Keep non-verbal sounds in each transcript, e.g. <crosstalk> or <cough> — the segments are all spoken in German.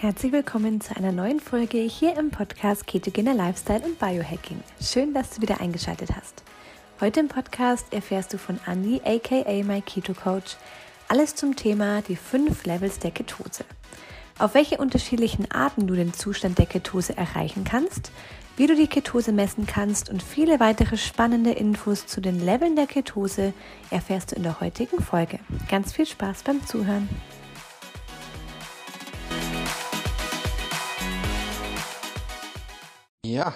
Herzlich willkommen zu einer neuen Folge hier im Podcast Ketogener Lifestyle und Biohacking. Schön, dass du wieder eingeschaltet hast. Heute im Podcast erfährst du von Andy, aka My Keto Coach, alles zum Thema die fünf Levels der Ketose. Auf welche unterschiedlichen Arten du den Zustand der Ketose erreichen kannst, wie du die Ketose messen kannst und viele weitere spannende Infos zu den Leveln der Ketose erfährst du in der heutigen Folge. Ganz viel Spaß beim Zuhören. Ja,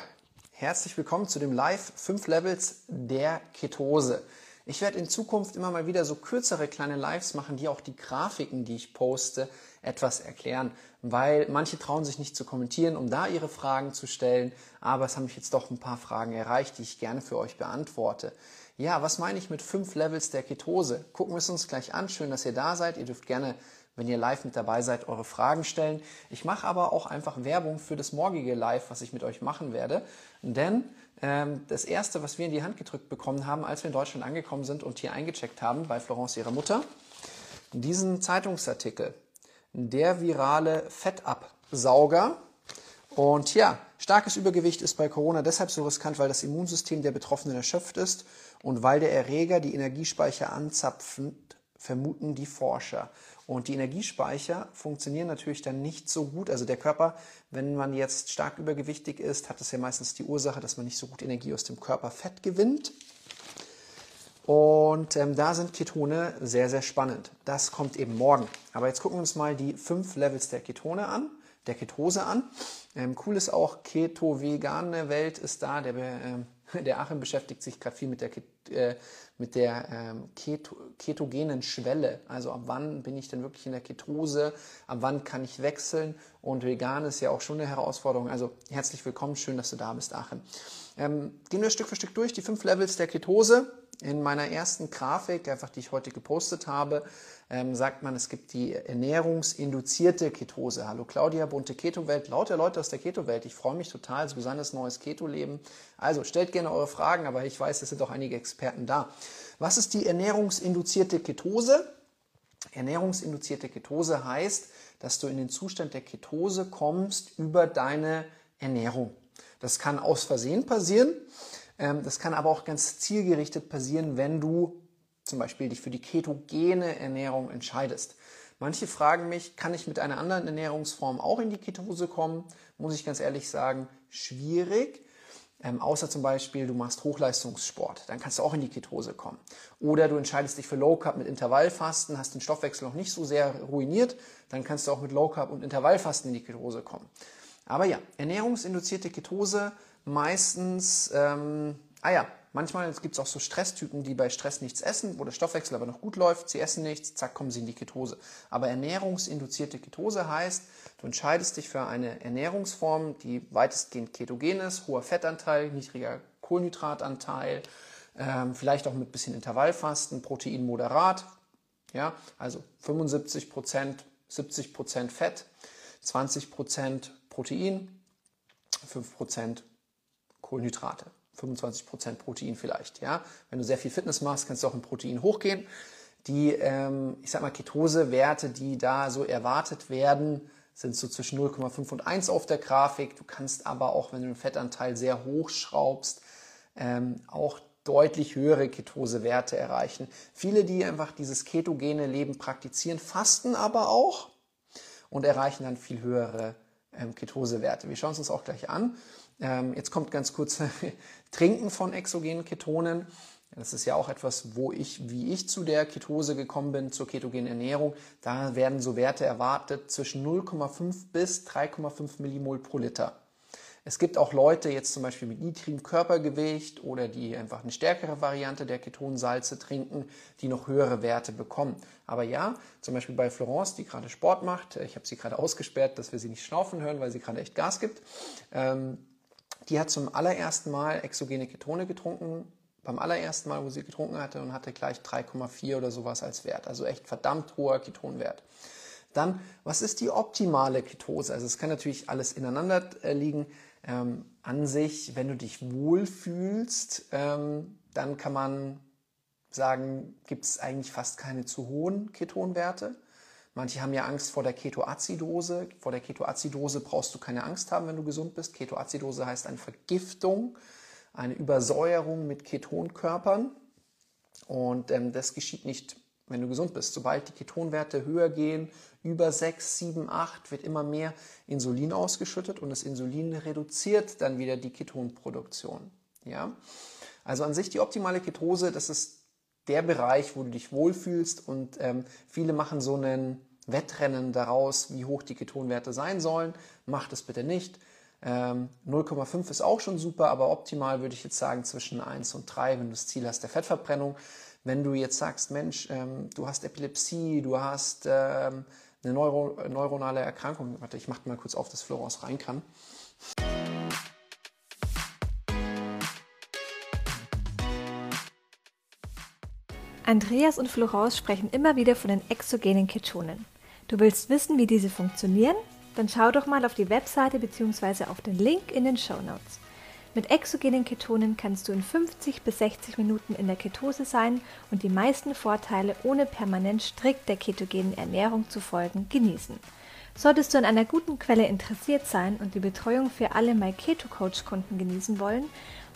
herzlich willkommen zu dem Live 5 Levels der Ketose. Ich werde in Zukunft immer mal wieder so kürzere kleine Lives machen, die auch die Grafiken, die ich poste, etwas erklären, weil manche trauen sich nicht zu kommentieren, um da ihre Fragen zu stellen, aber es haben mich jetzt doch ein paar Fragen erreicht, die ich gerne für euch beantworte. Ja, was meine ich mit fünf Levels der Ketose? Gucken wir es uns gleich an. Schön, dass ihr da seid. Ihr dürft gerne wenn ihr live mit dabei seid, eure Fragen stellen. Ich mache aber auch einfach Werbung für das morgige Live, was ich mit euch machen werde. Denn ähm, das Erste, was wir in die Hand gedrückt bekommen haben, als wir in Deutschland angekommen sind und hier eingecheckt haben bei Florence, ihrer Mutter, diesen Zeitungsartikel, der virale Fettabsauger. Und ja, starkes Übergewicht ist bei Corona deshalb so riskant, weil das Immunsystem der Betroffenen erschöpft ist und weil der Erreger die Energiespeicher anzapft, vermuten die Forscher. Und die Energiespeicher funktionieren natürlich dann nicht so gut. Also der Körper, wenn man jetzt stark übergewichtig ist, hat das ja meistens die Ursache, dass man nicht so gut Energie aus dem Körperfett gewinnt. Und ähm, da sind Ketone sehr, sehr spannend. Das kommt eben morgen. Aber jetzt gucken wir uns mal die fünf Levels der Ketone an, der Ketose an. Ähm, cool ist auch, Keto-vegane Welt ist da. Der, ähm, <laughs> der Achim beschäftigt sich gerade viel mit der, äh, mit der ähm, Keto, ketogenen Schwelle. Also ab wann bin ich denn wirklich in der Ketose? Ab wann kann ich wechseln? Und vegan ist ja auch schon eine Herausforderung. Also herzlich willkommen, schön, dass du da bist, Achim. Ähm, gehen wir Stück für Stück durch, die fünf Levels der Ketose. In meiner ersten Grafik, einfach die ich heute gepostet habe, ähm, sagt man, es gibt die ernährungsinduzierte Ketose. Hallo Claudia, bunte Keto-Welt, lauter Leute aus der Keto-Welt. Ich freue mich total, besonders neues Keto-Leben. Also stellt gerne eure Fragen, aber ich weiß, es sind auch einige Experten da. Was ist die ernährungsinduzierte Ketose? Ernährungsinduzierte Ketose heißt, dass du in den Zustand der Ketose kommst über deine Ernährung. Das kann aus Versehen passieren. Ähm, das kann aber auch ganz zielgerichtet passieren, wenn du zum Beispiel dich für die ketogene Ernährung entscheidest. Manche fragen mich, kann ich mit einer anderen Ernährungsform auch in die Ketose kommen? Muss ich ganz ehrlich sagen, schwierig. Ähm, außer zum Beispiel, du machst Hochleistungssport, dann kannst du auch in die Ketose kommen. Oder du entscheidest dich für Low Carb mit Intervallfasten, hast den Stoffwechsel noch nicht so sehr ruiniert, dann kannst du auch mit Low Carb und Intervallfasten in die Ketose kommen. Aber ja, ernährungsinduzierte Ketose meistens, ähm, ah ja, manchmal gibt es auch so Stresstypen, die bei Stress nichts essen, wo der Stoffwechsel aber noch gut läuft, sie essen nichts, zack, kommen sie in die Ketose. Aber ernährungsinduzierte Ketose heißt, du entscheidest dich für eine Ernährungsform, die weitestgehend ketogen ist, hoher Fettanteil, niedriger Kohlenhydratanteil, ähm, vielleicht auch mit bisschen Intervallfasten, Protein moderat, ja, also 75% 70% Fett, 20% Protein, 5 Kohlenhydrate. 25% Protein vielleicht. Ja? Wenn du sehr viel Fitness machst, kannst du auch im Protein hochgehen. Die, ähm, ich sag mal, Ketose-Werte, die da so erwartet werden, sind so zwischen 0,5 und 1 auf der Grafik. Du kannst aber auch, wenn du den Fettanteil sehr hoch schraubst, ähm, auch deutlich höhere Ketose-Werte erreichen. Viele, die einfach dieses ketogene Leben praktizieren, fasten aber auch und erreichen dann viel höhere ähm, Ketose-Werte. Wir schauen es uns auch gleich an. Ähm, jetzt kommt ganz kurz <laughs> Trinken von exogenen Ketonen. Das ist ja auch etwas, wo ich, wie ich zu der Ketose gekommen bin, zur ketogenen Ernährung. Da werden so Werte erwartet zwischen 0,5 bis 3,5 Millimol pro Liter. Es gibt auch Leute jetzt zum Beispiel mit niedrigem Körpergewicht oder die einfach eine stärkere Variante der Ketonsalze trinken, die noch höhere Werte bekommen. Aber ja, zum Beispiel bei Florence, die gerade Sport macht, ich habe sie gerade ausgesperrt, dass wir sie nicht schnaufen hören, weil sie gerade echt Gas gibt. Ähm, die hat zum allerersten Mal exogene Ketone getrunken, beim allerersten Mal, wo sie getrunken hatte und hatte gleich 3,4 oder sowas als Wert. Also echt verdammt hoher Ketonwert. Dann, was ist die optimale Ketose? Also es kann natürlich alles ineinander äh, liegen. Ähm, an sich, wenn du dich wohlfühlst, ähm, dann kann man sagen, gibt es eigentlich fast keine zu hohen Ketonwerte. Manche haben ja Angst vor der Ketoazidose. Vor der Ketoazidose brauchst du keine Angst haben, wenn du gesund bist. Ketoazidose heißt eine Vergiftung, eine Übersäuerung mit Ketonkörpern. Und ähm, das geschieht nicht, wenn du gesund bist. Sobald die Ketonwerte höher gehen, über 6, 7, 8, wird immer mehr Insulin ausgeschüttet und das Insulin reduziert dann wieder die Ketonproduktion. Ja? Also an sich die optimale Ketose, das ist der Bereich, wo du dich wohlfühlst und ähm, viele machen so einen Wettrennen daraus, wie hoch die Ketonwerte sein sollen. Mach das bitte nicht. Ähm, 0,5 ist auch schon super, aber optimal würde ich jetzt sagen zwischen 1 und 3, wenn du das Ziel hast der Fettverbrennung. Wenn du jetzt sagst, Mensch, ähm, du hast Epilepsie, du hast ähm, eine Neuro neuronale Erkrankung, warte, ich mache mal kurz auf, dass Florence rein kann. Andreas und Florence sprechen immer wieder von den exogenen Ketonen. Du willst wissen, wie diese funktionieren? Dann schau doch mal auf die Webseite bzw. auf den Link in den Show Notes. Mit exogenen Ketonen kannst du in 50 bis 60 Minuten in der Ketose sein und die meisten Vorteile ohne permanent strikt der ketogenen Ernährung zu folgen genießen. Solltest du an einer guten Quelle interessiert sein und die Betreuung für alle MyKetoCoach-Kunden genießen wollen,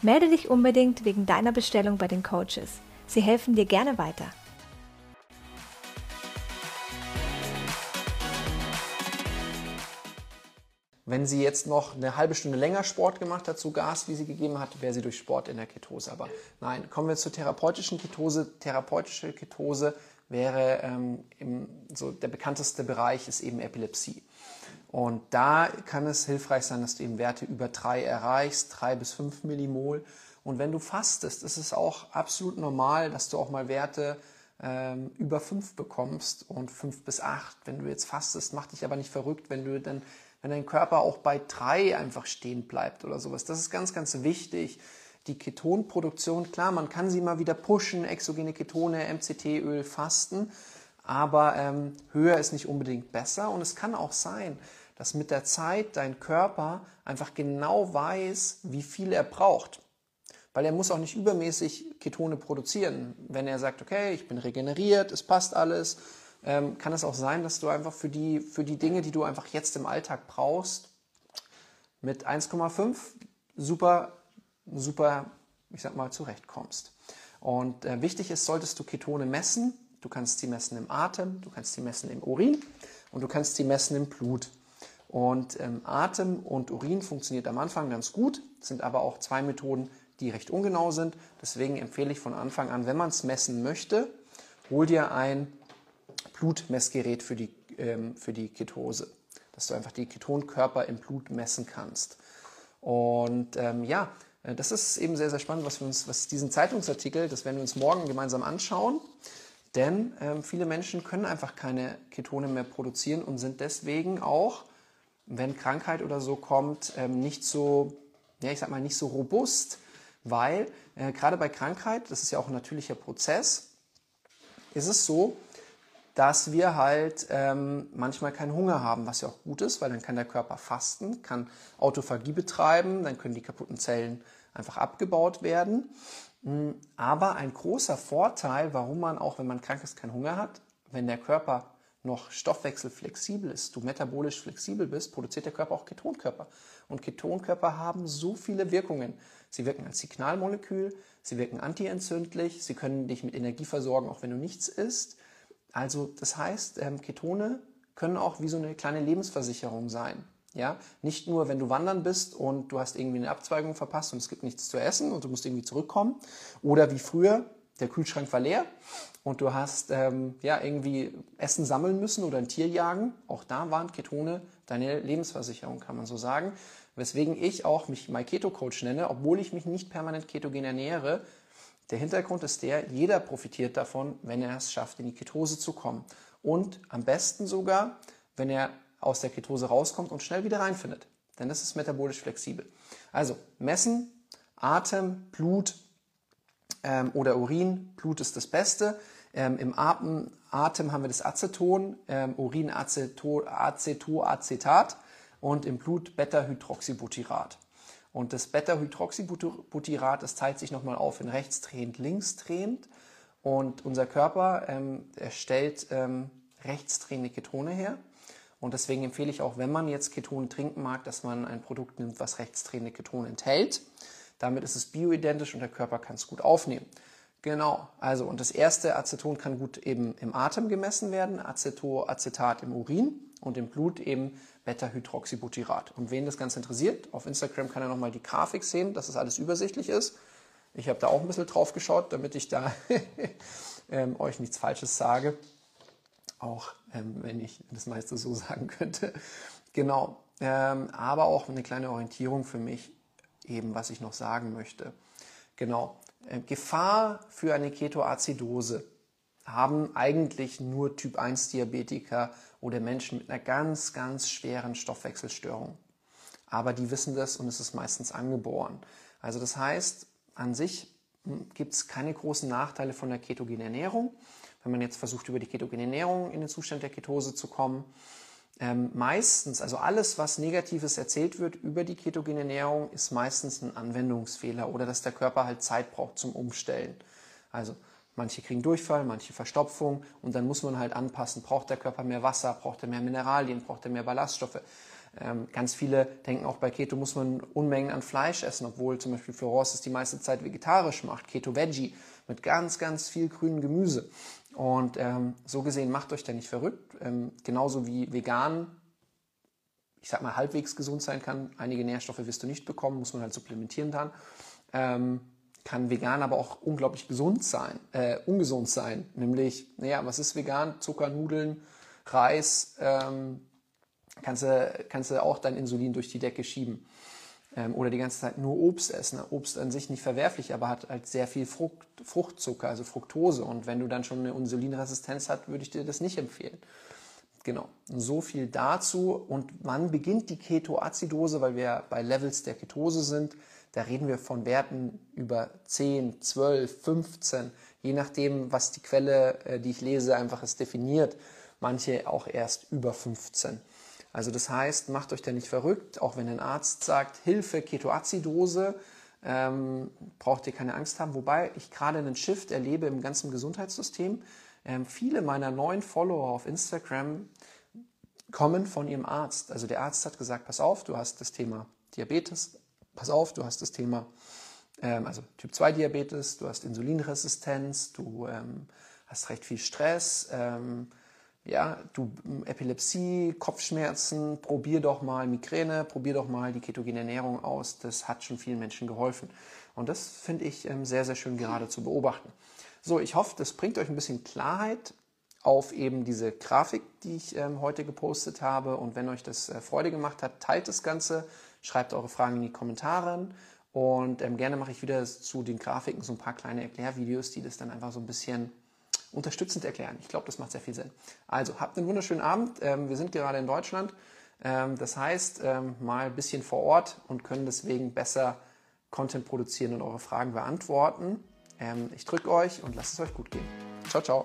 melde dich unbedingt wegen deiner Bestellung bei den Coaches. Sie helfen dir gerne weiter. Wenn sie jetzt noch eine halbe Stunde länger Sport gemacht hat, so Gas, wie sie gegeben hat, wäre sie durch Sport in der Ketose. Aber nein, kommen wir zur therapeutischen Ketose. Therapeutische Ketose wäre ähm, im, so der bekannteste Bereich ist eben Epilepsie. Und da kann es hilfreich sein, dass du eben Werte über 3 erreichst, 3 bis 5 Millimol. Und wenn du fastest, ist es auch absolut normal, dass du auch mal Werte ähm, über 5 bekommst und 5 bis 8. Wenn du jetzt fastest, mach dich aber nicht verrückt, wenn du dann, wenn dein Körper auch bei 3 einfach stehen bleibt oder sowas. Das ist ganz, ganz wichtig. Die Ketonproduktion, klar, man kann sie mal wieder pushen, exogene Ketone, MCT-Öl, Fasten, aber ähm, höher ist nicht unbedingt besser. Und es kann auch sein, dass mit der Zeit dein Körper einfach genau weiß, wie viel er braucht weil er muss auch nicht übermäßig Ketone produzieren. Wenn er sagt, okay, ich bin regeneriert, es passt alles, ähm, kann es auch sein, dass du einfach für die, für die Dinge, die du einfach jetzt im Alltag brauchst, mit 1,5 super, super, ich sag mal, zurechtkommst. Und äh, wichtig ist, solltest du Ketone messen. Du kannst sie messen im Atem, du kannst sie messen im Urin und du kannst sie messen im Blut. Und ähm, Atem und Urin funktioniert am Anfang ganz gut, sind aber auch zwei Methoden, die recht ungenau sind. Deswegen empfehle ich von Anfang an, wenn man es messen möchte, hol dir ein Blutmessgerät für die, ähm, für die Ketose, dass du einfach die Ketonkörper im Blut messen kannst. Und ähm, ja, äh, das ist eben sehr, sehr spannend, was wir uns, was diesen Zeitungsartikel, das werden wir uns morgen gemeinsam anschauen. Denn ähm, viele Menschen können einfach keine Ketone mehr produzieren und sind deswegen auch, wenn Krankheit oder so kommt, ähm, nicht so, ja, ich sag mal, nicht so robust weil äh, gerade bei Krankheit, das ist ja auch ein natürlicher Prozess, ist es so, dass wir halt ähm, manchmal keinen Hunger haben, was ja auch gut ist, weil dann kann der Körper fasten, kann Autophagie betreiben, dann können die kaputten Zellen einfach abgebaut werden. Hm, aber ein großer Vorteil, warum man auch, wenn man krank ist, keinen Hunger hat, wenn der Körper noch stoffwechselflexibel ist, du metabolisch flexibel bist, produziert der Körper auch Ketonkörper. Und Ketonkörper haben so viele Wirkungen. Sie wirken als Signalmolekül, sie wirken antientzündlich, sie können dich mit Energie versorgen, auch wenn du nichts isst. Also das heißt, ähm, Ketone können auch wie so eine kleine Lebensversicherung sein. Ja, nicht nur, wenn du wandern bist und du hast irgendwie eine Abzweigung verpasst und es gibt nichts zu essen und du musst irgendwie zurückkommen. Oder wie früher, der Kühlschrank war leer und du hast ähm, ja irgendwie Essen sammeln müssen oder ein Tier jagen. Auch da waren Ketone deine Lebensversicherung, kann man so sagen weswegen ich auch mich My Keto Coach nenne, obwohl ich mich nicht permanent ketogen ernähre. Der Hintergrund ist der, jeder profitiert davon, wenn er es schafft, in die Ketose zu kommen. Und am besten sogar, wenn er aus der Ketose rauskommt und schnell wieder reinfindet. Denn das ist metabolisch flexibel. Also messen, Atem, Blut ähm, oder Urin. Blut ist das Beste. Ähm, Im Atem, Atem haben wir das Aceton, ähm, Urin Acetoacetat und im Blut Beta-Hydroxybutyrat. Und das Beta-Hydroxybutyrat, das teilt sich nochmal auf in rechtsdrehend, linksdrehend. Und unser Körper ähm, erstellt ähm, rechtsdrehende Ketone her. Und deswegen empfehle ich auch, wenn man jetzt Ketone trinken mag, dass man ein Produkt nimmt, was rechtsdrehende Ketone enthält. Damit ist es bioidentisch und der Körper kann es gut aufnehmen. Genau, also und das erste Aceton kann gut eben im Atem gemessen werden, Acetoacetat im Urin und im Blut eben Beta-Hydroxybutyrat. Und wen das Ganze interessiert, auf Instagram kann er nochmal die Grafik sehen, dass das alles übersichtlich ist. Ich habe da auch ein bisschen drauf geschaut, damit ich da <laughs> ähm, euch nichts Falsches sage. Auch ähm, wenn ich das meiste so sagen könnte. Genau. Ähm, aber auch eine kleine Orientierung für mich, eben was ich noch sagen möchte. Genau. Äh, Gefahr für eine Ketoazidose haben eigentlich nur Typ 1 Diabetiker oder Menschen mit einer ganz, ganz schweren Stoffwechselstörung. Aber die wissen das und es ist meistens angeboren. Also das heißt, an sich hm, gibt es keine großen Nachteile von der ketogenen Ernährung. Wenn man jetzt versucht, über die ketogene Ernährung in den Zustand der Ketose zu kommen, ähm, meistens, also alles, was Negatives erzählt wird über die ketogene Ernährung, ist meistens ein Anwendungsfehler oder dass der Körper halt Zeit braucht zum Umstellen. Also manche kriegen Durchfall, manche Verstopfung und dann muss man halt anpassen. Braucht der Körper mehr Wasser, braucht er mehr Mineralien, braucht er mehr Ballaststoffe? Ähm, ganz viele denken auch bei Keto muss man Unmengen an Fleisch essen, obwohl zum Beispiel Florence es die meiste Zeit vegetarisch macht. Keto Veggie mit ganz, ganz viel grünem Gemüse. Und ähm, so gesehen macht euch da nicht verrückt. Ähm, genauso wie vegan, ich sag mal, halbwegs gesund sein kann. Einige Nährstoffe wirst du nicht bekommen, muss man halt supplementieren dann. Ähm, kann vegan aber auch unglaublich gesund sein, äh, ungesund sein. Nämlich, naja, was ist vegan? Zucker, Nudeln, Reis, ähm, kannst, du, kannst du auch dein Insulin durch die Decke schieben oder die ganze Zeit nur Obst essen. Obst an sich nicht verwerflich, aber hat halt sehr viel Frucht, Fruchtzucker, also Fructose. Und wenn du dann schon eine Insulinresistenz hast, würde ich dir das nicht empfehlen. Genau, so viel dazu. Und wann beginnt die Ketoazidose, weil wir bei Levels der Ketose sind? Da reden wir von Werten über 10, 12, 15, je nachdem, was die Quelle, äh, die ich lese, einfach es definiert. Manche auch erst über 15. Also das heißt, macht euch da nicht verrückt, auch wenn ein Arzt sagt, Hilfe, Ketoazidose, ähm, braucht ihr keine Angst haben. Wobei ich gerade einen Shift erlebe im ganzen Gesundheitssystem. Ähm, viele meiner neuen Follower auf Instagram kommen von ihrem Arzt. Also der Arzt hat gesagt, pass auf, du hast das Thema Diabetes, pass auf, du hast das Thema, ähm, also Typ 2 Diabetes, du hast Insulinresistenz, du ähm, hast recht viel Stress, ähm, ja, du Epilepsie, Kopfschmerzen, probier doch mal Migräne, probier doch mal die ketogene Ernährung aus. Das hat schon vielen Menschen geholfen. Und das finde ich ähm, sehr, sehr schön gerade zu beobachten. So, ich hoffe, das bringt euch ein bisschen Klarheit auf eben diese Grafik, die ich ähm, heute gepostet habe. Und wenn euch das äh, Freude gemacht hat, teilt das Ganze, schreibt eure Fragen in die Kommentare. Und ähm, gerne mache ich wieder zu den Grafiken so ein paar kleine Erklärvideos, die das dann einfach so ein bisschen unterstützend erklären. Ich glaube, das macht sehr viel Sinn. Also, habt einen wunderschönen Abend. Ähm, wir sind gerade in Deutschland. Ähm, das heißt, ähm, mal ein bisschen vor Ort und können deswegen besser Content produzieren und eure Fragen beantworten. ich drücke euch und lasst es euch gut gehen. Ciao, ciao.